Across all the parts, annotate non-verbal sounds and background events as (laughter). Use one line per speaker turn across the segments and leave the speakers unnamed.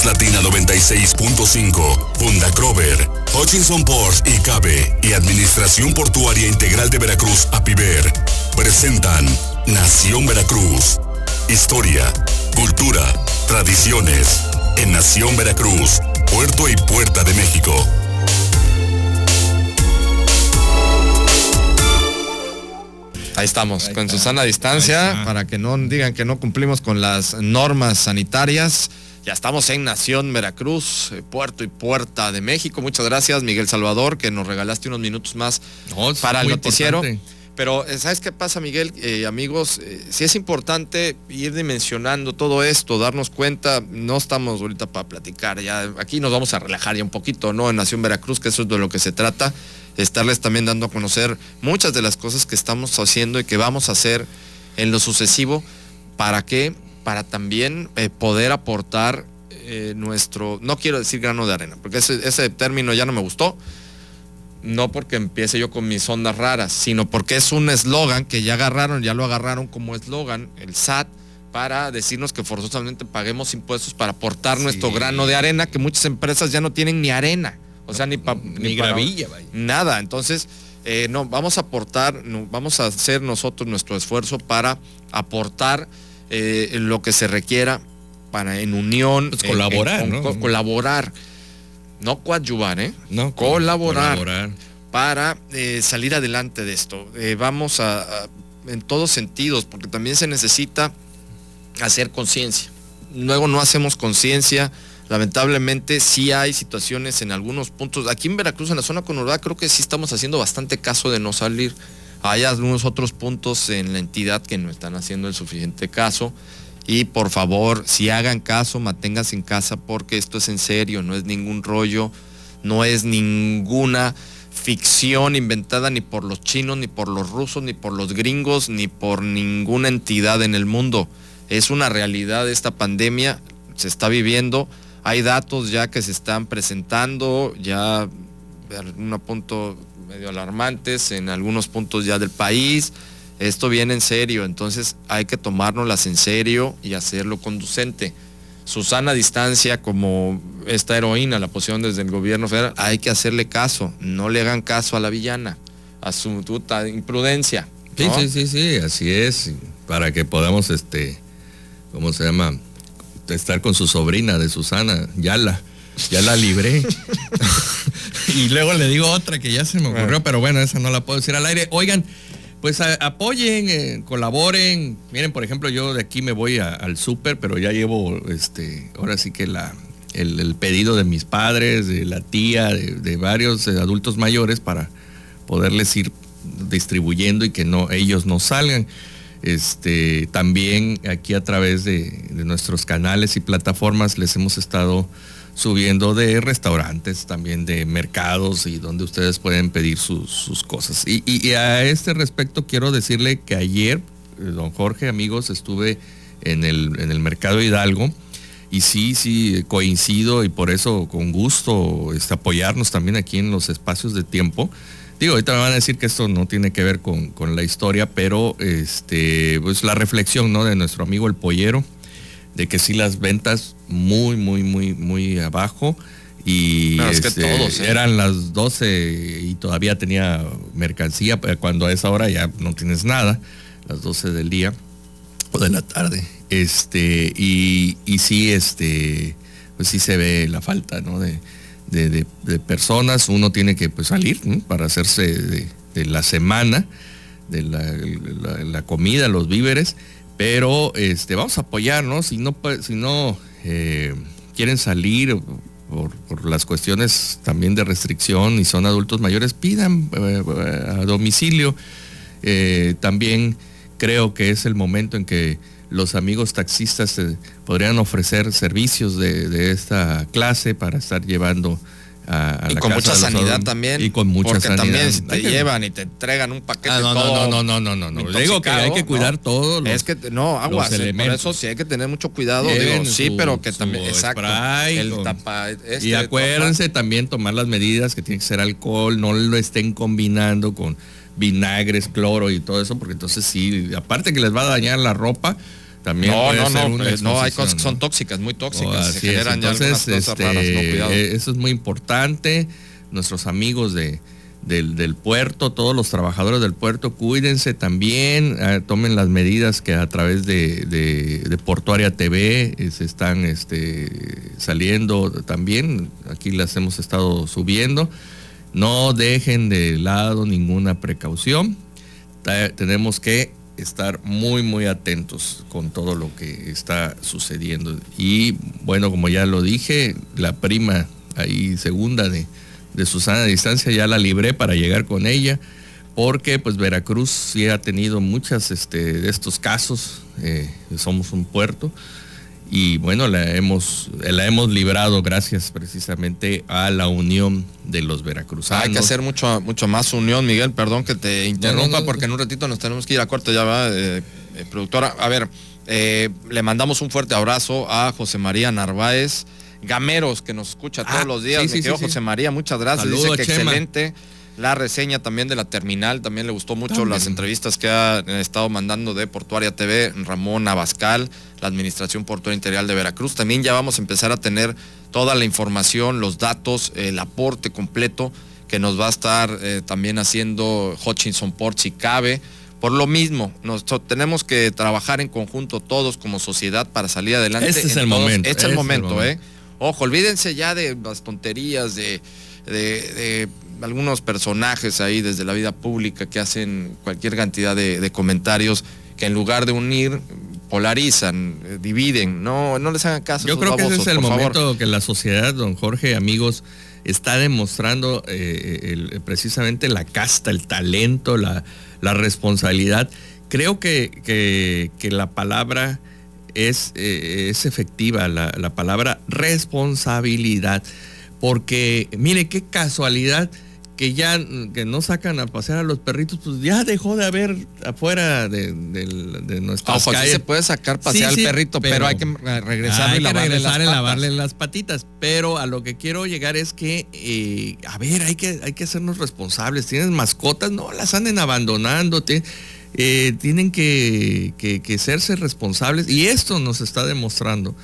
Más Latina 96.5, Funda Crover, Hutchinson Ports y Cabe y Administración Portuaria Integral de Veracruz, APIVER, presentan Nación Veracruz. Historia, cultura, tradiciones. En Nación Veracruz, Puerto y Puerta de México.
Ahí estamos, con Susana a distancia, para que no digan que no cumplimos con las normas sanitarias. Ya estamos en Nación Veracruz, eh, Puerto y Puerta de México. Muchas gracias, Miguel Salvador, que nos regalaste unos minutos más para el noticiero. Pero, eh, ¿sabes qué pasa, Miguel? Eh, amigos, si es importante ir dimensionando todo esto, darnos cuenta, no estamos ahorita para platicar, ya aquí nos vamos a relajar ya un poquito, ¿no? En Nación Veracruz, que eso es de lo que se trata estarles también dando a conocer muchas de las cosas que estamos haciendo y que vamos a hacer en lo sucesivo. ¿Para qué? Para también eh, poder aportar eh, nuestro, no quiero decir grano de arena, porque ese, ese término ya no me gustó, no porque empiece yo con mis ondas raras, sino porque es un eslogan que ya agarraron, ya lo agarraron como eslogan, el SAT, para decirnos que forzosamente paguemos impuestos para aportar nuestro grano de arena, que muchas empresas ya no tienen ni arena. O sea, ni,
ni, gravilla,
Nada. Entonces, eh, no, vamos a aportar, vamos a hacer nosotros nuestro esfuerzo para aportar eh, lo que se requiera para en unión.
Pues colaborar, ¿no?
colaborar. No coadyuvar, ¿eh? No, colaborar, Para eh, salir adelante de esto. vamos a, en todos sentidos, porque también se necesita hacer conciencia. Luego no hacemos conciencia lamentablemente sí hay situaciones en algunos puntos. Aquí en Veracruz, en la zona conurbada, creo que sí estamos haciendo bastante caso de no salir. Hay algunos otros puntos en la entidad que no están haciendo el suficiente caso. Y por favor, si hagan caso, manténganse en casa porque esto es en serio, no es ningún rollo, no es ninguna ficción inventada ni por los chinos, ni por los rusos, ni por los gringos, ni por ninguna entidad en el mundo. Es una realidad esta pandemia, se está viviendo hay datos ya que se están presentando, ya en un punto medio alarmantes en algunos puntos ya del país. Esto viene en serio, entonces hay que tomárnoslas en serio y hacerlo conducente. Susana Distancia, como esta heroína, la posición desde el gobierno federal, hay que hacerle caso, no le hagan caso a la villana, a su tuta imprudencia.
Sí, sí, sí, sí, así es, para que podamos, este, ¿cómo se llama? estar con su sobrina de Susana, ya la, ya la libré. (laughs) y luego le digo otra que ya se me ocurrió, pero bueno, esa no la puedo decir al aire. Oigan, pues apoyen, eh, colaboren. Miren, por ejemplo, yo de aquí me voy al súper, pero ya llevo, este, ahora sí que la, el, pedido de mis padres, de la tía, de, varios eh, adultos mayores para poderles ir distribuyendo y que no, ellos no salgan. Este, también aquí a través de, nuestros canales y plataformas les hemos estado subiendo de restaurantes, también de mercados y donde ustedes pueden pedir sus, cosas. Y, a este respecto quiero decirle que ayer, eh, don Jorge, amigos, estuve en el, en el mercado Hidalgo y sí, sí, coincido y por eso con gusto este, apoyarnos también aquí en los espacios de tiempo Digo, ahorita me van a decir que esto no tiene que ver con, la historia, pero este, pues la reflexión ¿no? de nuestro amigo el pollero, de que sí las ventas muy, muy, muy, muy abajo. Y este, todos, ¿eh? eran las 12 y todavía tenía mercancía, cuando a esa hora ya no tienes nada, las 12 del día o de la tarde. Este, y, y sí, este, pues sí se ve la falta, ¿no? De, de, personas, uno tiene que pues, salir para hacerse de, la semana, de la, comida, los víveres, pero este, vamos a apoyarnos, si no, eh, quieren salir por, las cuestiones también de restricción y son adultos mayores, pidan eh, a domicilio. Eh, también creo que es el momento en que los amigos taxistas podrían ofrecer servicios de, esta clase para estar llevando a,
y con mucha sanidad también.
Y con mucha porque también
te llevan y te entregan un paquete. Ah,
no, no, no, no, no, no, no. Digo que hay que cuidar todo.
es que no, agua, por eso sí hay que tener mucho cuidado. Digo, sí, pero que también, exacto.
el tapa, este, y acuérdense también tomar las medidas que tiene que ser alcohol, no lo estén combinando con vinagres, cloro y todo eso, porque entonces sí, aparte que les va a dañar la ropa, También
no, no, no, cosas no, hay cosas que son tóxicas, muy tóxicas, se generan ya cosas este, raras,
eh, Eso es muy importante. Nuestros amigos de, del, puerto, todos los trabajadores del puerto, cuídense también, eh, tomen las medidas que a través de, de, Portuaria TV eh, se están este, saliendo también, aquí las hemos estado subiendo. No dejen de lado ninguna precaución. tenemos que estar muy, muy atentos con todo lo que está sucediendo. Y bueno, como ya lo dije, la prima ahí segunda de, de Susana Distancia ya la libré para llegar con ella, porque pues Veracruz sí ha tenido muchas este, de estos casos, eh, somos un puerto, y bueno, la hemos, la hemos librado gracias precisamente a la unión de los veracruzanos.
Hay que hacer mucho, mucho más unión, Miguel, perdón que te interrumpa porque en un ratito nos tenemos que ir a corte ya va, eh, eh, productora. A ver, le mandamos un fuerte abrazo a José María Narváez Gameros, que nos escucha todos ah, los días. Sí, José María, muchas gracias. Dice que excelente la reseña también de la terminal, también le gustó mucho las entrevistas que ha estado mandando de Portuaria TV, Ramón Abascal, la Administración Portuaria Interior de Veracruz. También ya vamos a empezar a tener toda la información, los datos, el aporte completo que nos va a estar eh, también haciendo Hutchinson Port si cabe. Por lo mismo, nosotros tenemos que trabajar en conjunto todos como sociedad para salir adelante.
Este es el momento.
Este es el momento, ¿eh? Ojo, olvídense ya de las tonterías, de, algunos personajes ahí desde la vida pública que hacen cualquier cantidad de, comentarios que en lugar de unir polarizan, eh, dividen, no, no les hagan caso.
Yo creo que ese es el momento que la sociedad, don Jorge, amigos, está demostrando eh, precisamente la casta, el talento, la, responsabilidad. Creo que, que la palabra es, eh, es efectiva la, palabra responsabilidad. Porque mire qué casualidad que ya que no sacan a pasear a los perritos, pues ya dejó de haber afuera de, de, nuestras
Ojo, se puede sacar pasear al perrito, pero, hay que regresar y lavarle,
lavarle las patitas. Pero a lo que quiero llegar es que, eh, a ver, hay que, hay que hacernos responsables. Tienes mascotas, no las anden abandonando. Eh, tienen que, que, serse responsables y esto nos está demostrando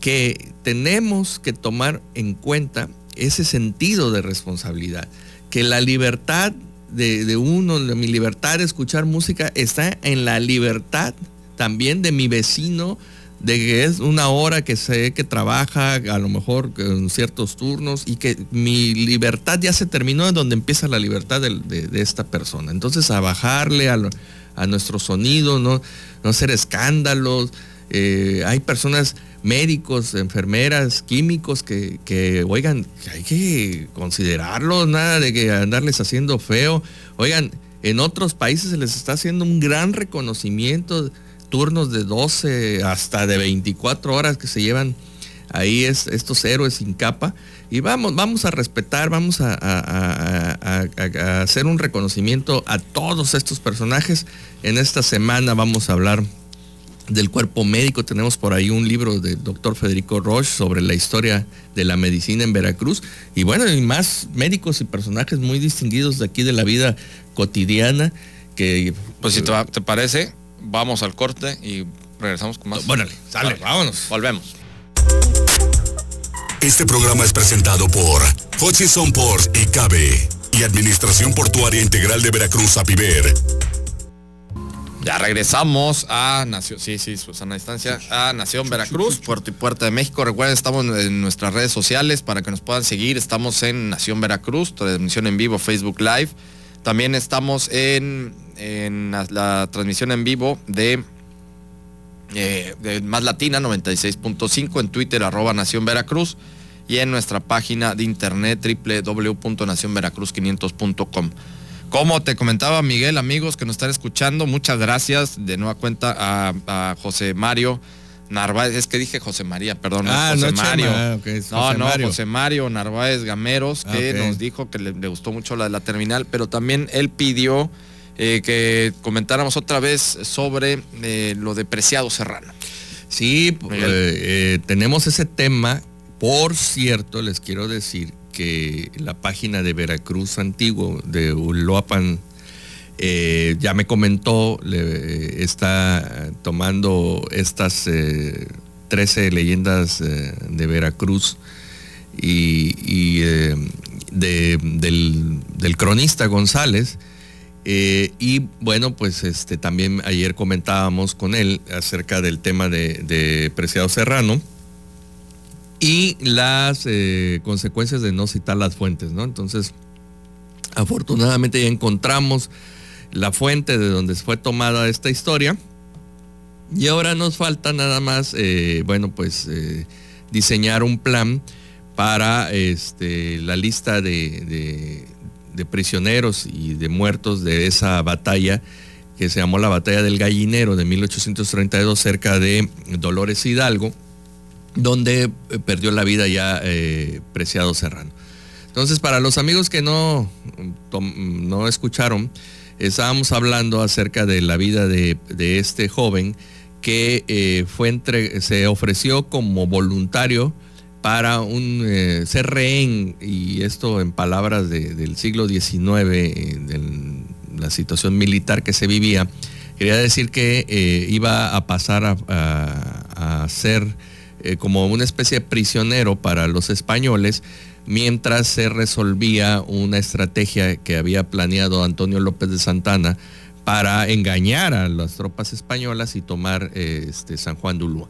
que tenemos que tomar en cuenta ese sentido de responsabilidad, que la libertad de, de, uno, de mi libertad de escuchar música está en la libertad también de mi vecino, de que es una hora que sé que trabaja, a lo mejor en ciertos turnos, y que mi libertad ya se terminó en donde empieza la libertad de, esta persona. Entonces a bajarle a, nuestro sonido, no, no hacer escándalos. Eh, hay personas, médicos, enfermeras, químicos que, que, oigan, hay que considerarlos, nada de que andarles haciendo feo. Oigan, en otros países se les está haciendo un gran reconocimiento turnos de 12 hasta de 24 horas que se llevan ahí es, estos héroes sin capa. Y vamos, vamos a respetar, vamos a, hacer un reconocimiento a todos estos personajes. En esta semana vamos a hablar del cuerpo médico. Tenemos por ahí un libro del doctor Federico Roche sobre la historia de la medicina en Veracruz. Y bueno, y más médicos y personajes muy distinguidos de aquí de la vida cotidiana. Que,
pues si te parece, vamos al corte y regresamos con más.
Bueno, sale, vámonos.
Volvemos.
Este programa es presentado por Hutchison Port y Cabe y Administración Portuaria Integral de Veracruz, APIVER.
Ya regresamos a Nación, sí, sí, Susana Distancia, a Nación Veracruz, Puerto y Puerta de México. Recuerden, estamos en nuestras redes sociales para que nos puedan seguir. Estamos en Nación Veracruz, transmisión en vivo, Facebook Live. También estamos en en la, transmisión en vivo de, eh, de Más Latina 96.5 en Twitter arroba Nación Veracruz y en nuestra página de internet www.nacionveracruz500.com. Como te comentaba Miguel, amigos que nos están escuchando, muchas gracias de nueva cuenta a, José Mario Narváez, es que dije José María, perdón,
ah,
José
Mario.
no, no, José Mario Narváez Gameros, que nos dijo que le, le, gustó mucho la de la terminal, pero también él pidió eh, que comentáramos otra vez sobre eh, lo de Preciado Serrano.
Sí, eh, tenemos ese tema. Por cierto, les quiero decir que la página de Veracruz Antiguo, de Uloapan, Eh, ya me comentó, está tomando estas 13 leyendas de Veracruz y, del, cronista González. y bueno, pues este, también ayer comentábamos con él acerca del tema de Preciado Serrano y las eh, consecuencias de no citar las fuentes, ¿no? Entonces, afortunadamente ya encontramos la fuente de donde fue tomada esta historia. Y ahora nos falta nada más, eh, bueno, pues eh, diseñar un plan para este, la lista de, de, prisioneros y de muertos de esa batalla que se llamó la Batalla del Gallinero de 1832 cerca de Dolores Hidalgo donde eh, perdió la vida ya eh, Preciado Serrano. Entonces, para los amigos que no, no escucharon, estábamos hablando acerca de la vida de, este joven que eh, fue entre, se ofreció como voluntario para un ser rehén, y esto en palabras del siglo XIX, de la situación militar que se vivía, quería decir que iba a pasar a, a ser eh, como una especie de prisionero para los españoles mientras se resolvía una estrategia que había planeado Antonio López de Santana para engañar a las tropas españolas y tomar eh, este, San Juan de Ulúa.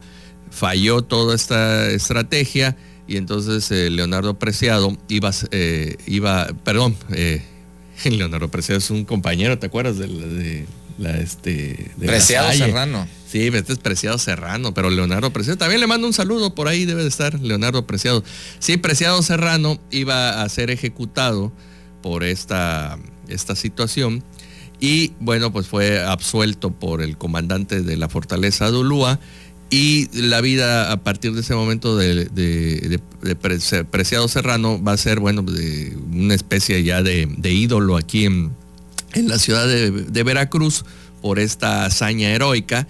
Falló toda esta estrategia y entonces eh, Leonardo Preciado iba, iba perdón, (laughs) Leonardo Preciado es un compañero, ¿te acuerdas de, la, este,
Preciado Serrano.
Sí, este es Preciado Serrano, pero Leonardo Preciado, también le mando un saludo, por ahí debe de estar Leonardo Preciado. Sí, Preciado Serrano iba a ser ejecutado por esta, esta situación y bueno, pues fue absuelto por el comandante de la fortaleza de Ulúa y la vida a partir de ese momento de, Preciado Serrano va a ser, bueno, de una especie ya de, ídolo aquí en, en la ciudad de Veracruz por esta hazaña heroica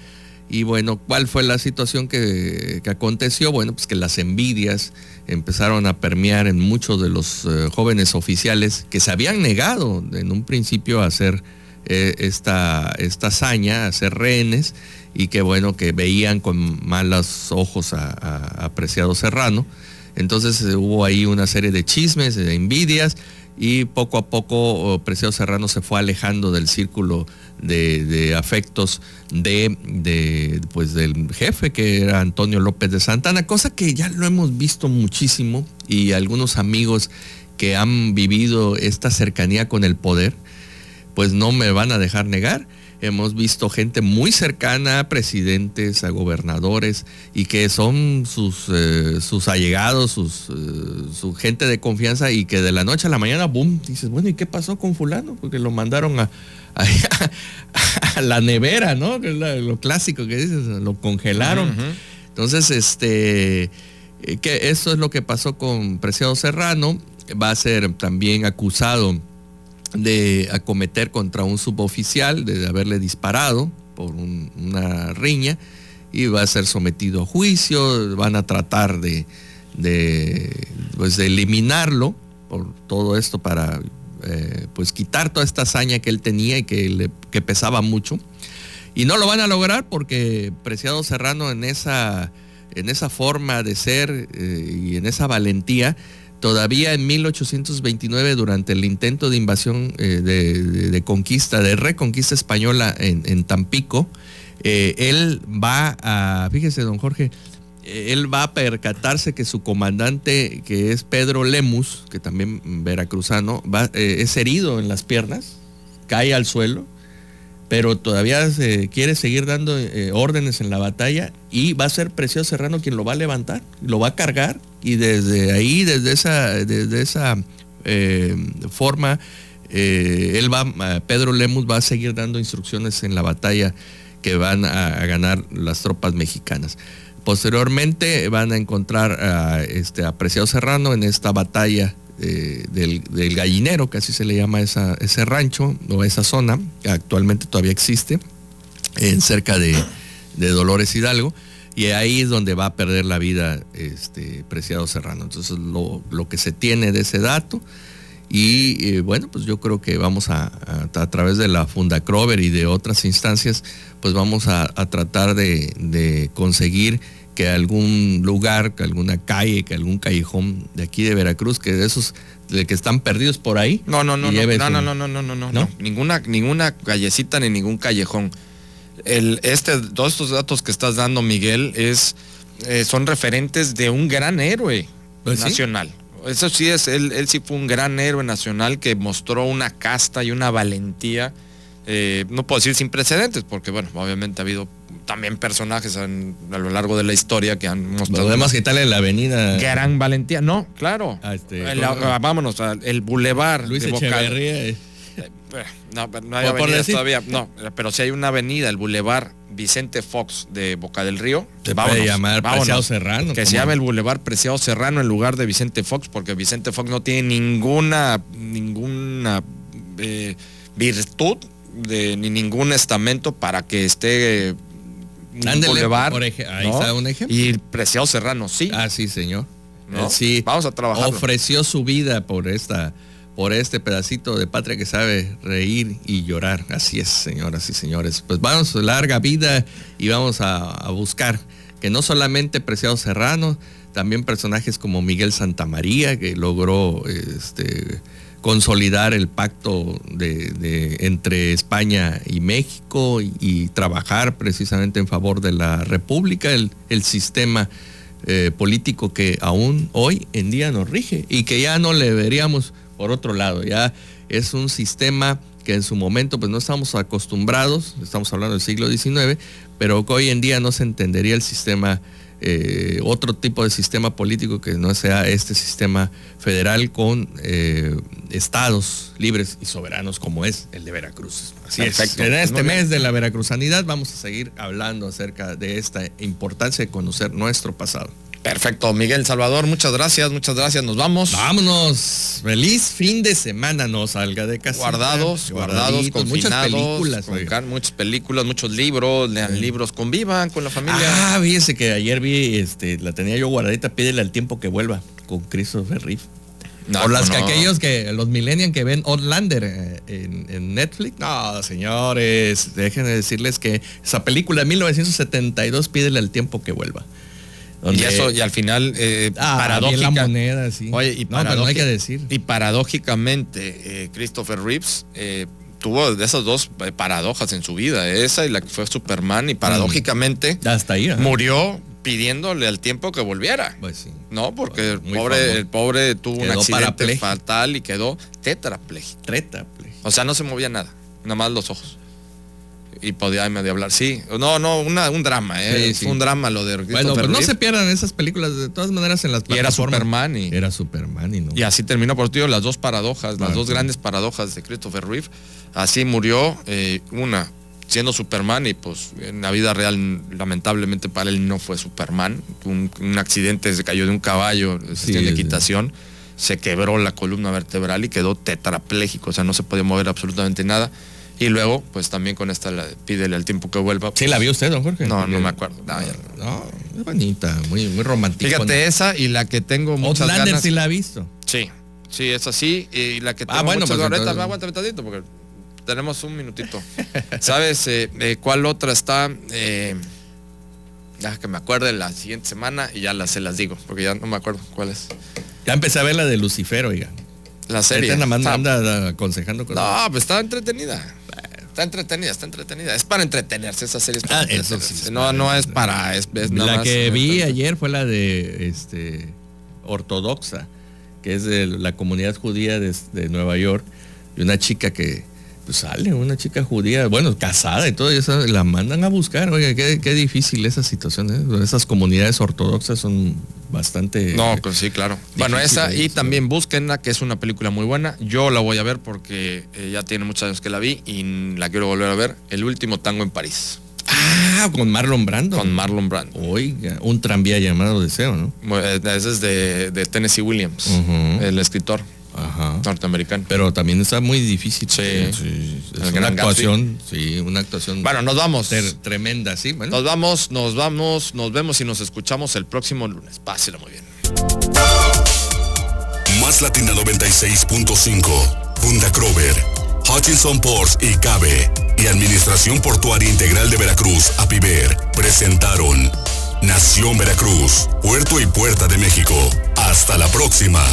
y bueno, ¿cuál fue la situación que, aconteció? Bueno, pues que las envidias empezaron a permear en muchos de los eh, jóvenes oficiales que se habían negado en un principio a hacer eh, esta, esta hazaña, a ser rehenes, y que bueno, que veían con malos ojos a, apreciado Serrano. Entonces eh, hubo ahí una serie de chismes, de envidias, y poco a poco oh, Preciado Serrano se fue alejando del círculo de, afectos de, pues del jefe que era Antonio López de Santana, cosa que ya lo hemos visto muchísimo y algunos amigos que han vivido esta cercanía con el poder, pues no me van a dejar negar hemos visto gente muy cercana a presidentes, a gobernadores, y que son sus, eh, sus allegados, sus, eh, su gente de confianza, y que de la noche a la mañana, boom, dices, bueno, ¿y qué pasó con fulano? Porque lo mandaron a, (laughs) la nevera, ¿no? Que es lo clásico que dices, lo congelaron. Entonces, este, eh, que eso es lo que pasó con Preciado Serrano, va a ser también acusado de acometer contra un suboficial, de haberle disparado por una riña y va a ser sometido a juicio, van a tratar de, de, pues, eliminarlo por todo esto para eh, pues quitar toda esta hazaña que él tenía y que, le, que pesaba mucho. Y no lo van a lograr porque Preciado Serrano en esa, en esa forma de ser eh, y en esa valentía, Todavía en 1829, durante el intento de invasión eh, de, conquista, de reconquista española en, Tampico, eh, él va a, fíjese don Jorge, eh, él va a percatarse que su comandante, que es Pedro Lemus, que también veracruzano, va, es herido en las piernas, cae al suelo, pero todavía se quiere seguir dando órdenes en la batalla y va a ser Precioso Serrano quien lo va a levantar, lo va a cargar y desde ahí, desde esa, desde esa eh, forma, eh, él va, Pedro Lemus va a seguir dando instrucciones en la batalla que van a, ganar las tropas mexicanas. Posteriormente van a encontrar a este apreciado Serrano en esta batalla eh, del, gallinero, que así se le llama esa, ese rancho o esa zona, que actualmente todavía existe, en cerca de, de Dolores Hidalgo. Y ahí es donde va a perder la vida este Preciado Serrano. Entonces lo, que se tiene de ese dato. Y eh, bueno, pues yo creo que vamos a, a, través de la Funda Crover y de otras instancias, pues vamos a, tratar de, conseguir que algún lugar, que alguna calle, que algún callejón de aquí de Veracruz, que de esos de que están perdidos por ahí.
No, no, no, no, no, no, no, no, no, no, ninguna, ninguna callecita ni ningún callejón. El, este, todos estos datos que estás dando, Miguel, es, eh, son referentes de un gran héroe pues nacional. Eso sí es, él, él sí fue un gran héroe nacional que mostró una casta y una valentía, eh, no puedo decir sin precedentes, porque bueno, obviamente ha habido también personajes a lo largo de la historia que han mostrado.
Podemos quitarle la avenida.
Gran valentía. No, claro. Ah, este, vámonos, el bulevar.
Luis Echeverría.
Eh, no, no hay avenida todavía. No, pero si hay una avenida, el Boulevard Vicente Fox de Boca del Río.
Se puede llamar Preciado Serrano.
Que se llame el Boulevard Preciado Serrano en lugar de Vicente Fox, porque Vicente Fox no tiene ninguna, ninguna eh, virtud de, ni ningún estamento para que esté
un boulevard. ahí está un ejemplo.
Y Preciado Serrano, sí.
Ah, sí, señor. Sí.
Vamos a trabajar.
Ofreció su vida por esta por este pedacito de patria que sabe reír y llorar. Así es, señoras y señores. Pues vamos, larga vida y vamos a, buscar que no solamente Preciado Serrano, también personajes como Miguel Santamaría, que logró este, consolidar el pacto de, entre España y México y, trabajar precisamente en favor de la República, el, sistema eh, político que aún hoy en día nos rige y que ya no le veríamos por otro lado. Ya es un sistema que en su momento pues no estamos acostumbrados, estamos hablando del siglo XIX, pero que hoy en día no se entendería el sistema, eh, otro tipo de sistema político que no sea este sistema federal con eh, estados libres y soberanos como es el de Veracruz. Así es. En este mes de la veracruzanidad vamos a seguir hablando acerca de esta importancia de conocer nuestro pasado.
Perfecto, Miguel Salvador, muchas gracias, muchas gracias, nos vamos.
Vámonos, feliz fin de semana, no salga de casa.
Guardados, guardados, con muchas películas, muchas películas, muchos libros, lean libros, convivan con la familia.
Ah, fíjese que ayer vi, este, la tenía yo guardadita, pídele al tiempo que vuelva, con Christopher Reeve. No, o las que aquellos que, los millennials que ven Outlander eh, en, en, Netflix. No, señores, déjenme decirles que esa película de 1972, pídele al tiempo que vuelva.
Y eso, y al final, eh,
ah, la moneda, sí.
Oye, y, no, hay que decir. y paradójicamente, eh, Christopher Reeves eh, tuvo de esas dos eh, paradojas en su vida, esa y la que fue Superman, y mm. paradójicamente
Hasta ahí,
murió pidiéndole al tiempo que volviera.
Pues sí.
No, porque el pobre, el pobre tuvo un accidente fatal y quedó tetrapléjico.
Tetrapléjico.
O sea, no se movía nada, nada más los ojos y podía medio hablar. Sí, no, no, un drama, ¿eh? un drama lo de
Bueno, pero no se pierdan esas películas de todas maneras en las
plataformas. Y era Superman y...
Era Superman y no.
Y así terminó por ti las dos paradojas, las dos grandes paradojas de Christopher Reeve. Así murió eh, una siendo Superman y pues en la vida real lamentablemente para él no fue Superman. Un, accidente, se cayó de un caballo de equitación. Se quebró la columna vertebral y quedó tetrapléjico, o sea, no se podía mover absolutamente nada. Y luego, pues también con esta, la, pídele al tiempo que vuelva.
Sí, la vio usted, don Jorge.
No, no me acuerdo. No,
es bonita, muy, muy romántica.
Fíjate esa y la que tengo muchas ganas.
sí la ha visto.
Sí, sí, es así. Y la que ah, tengo ah, bueno, muchas pues ganas. Aguántame tantito porque tenemos un minutito. (laughs) ¿Sabes eh, eh, cuál otra está? Eh, ya que me acuerde la siguiente semana y ya las, se las digo, porque ya no me acuerdo cuál es.
Ya empecé a ver la de Lucifer, oiga.
La serie. Esta
nada más anda aconsejando
cosas. No, pues está entretenida. Está entretenida, está entretenida. Es para entretenerse, esa serie es para ah, Eso sí, no, no es para. Es,
la que vi ayer fue la de este ortodoxa, que es de la comunidad judía de, de Nueva York, y una chica que pues sale una chica judía, bueno, casada y todo, eso, la mandan a buscar. Oiga, qué, qué difícil esa situación. ¿eh? Esas comunidades ortodoxas son bastante.
No, pues sí, claro. Bueno, esa y también búsquenla, que es una película muy buena. Yo la voy a ver porque eh, ya tiene muchos años que la vi y la quiero volver a ver. El último tango en París.
Ah, con Marlon Brando.
Con Marlon Brando.
Oiga, un tranvía llamado Deseo, ¿no?
ese es de, Tennessee Williams, el escritor. Ajá. norteamericano.
Pero también está muy difícil.
Sí. ¿eh? sí.
Es una actuación, Gatsby. sí, una actuación.
Bueno, nos vamos.
Tremenda, sí. Bueno.
Nos vamos, nos vamos, nos vemos y nos escuchamos el próximo lunes. Pásela muy bien.
Más Latina 96.5, Funda Krover, Hutchinson Ports y Cabe y Administración Portuaria Integral de Veracruz, APIVER, presentaron Nación Veracruz, Puerto y Puerta de México. Hasta la próxima.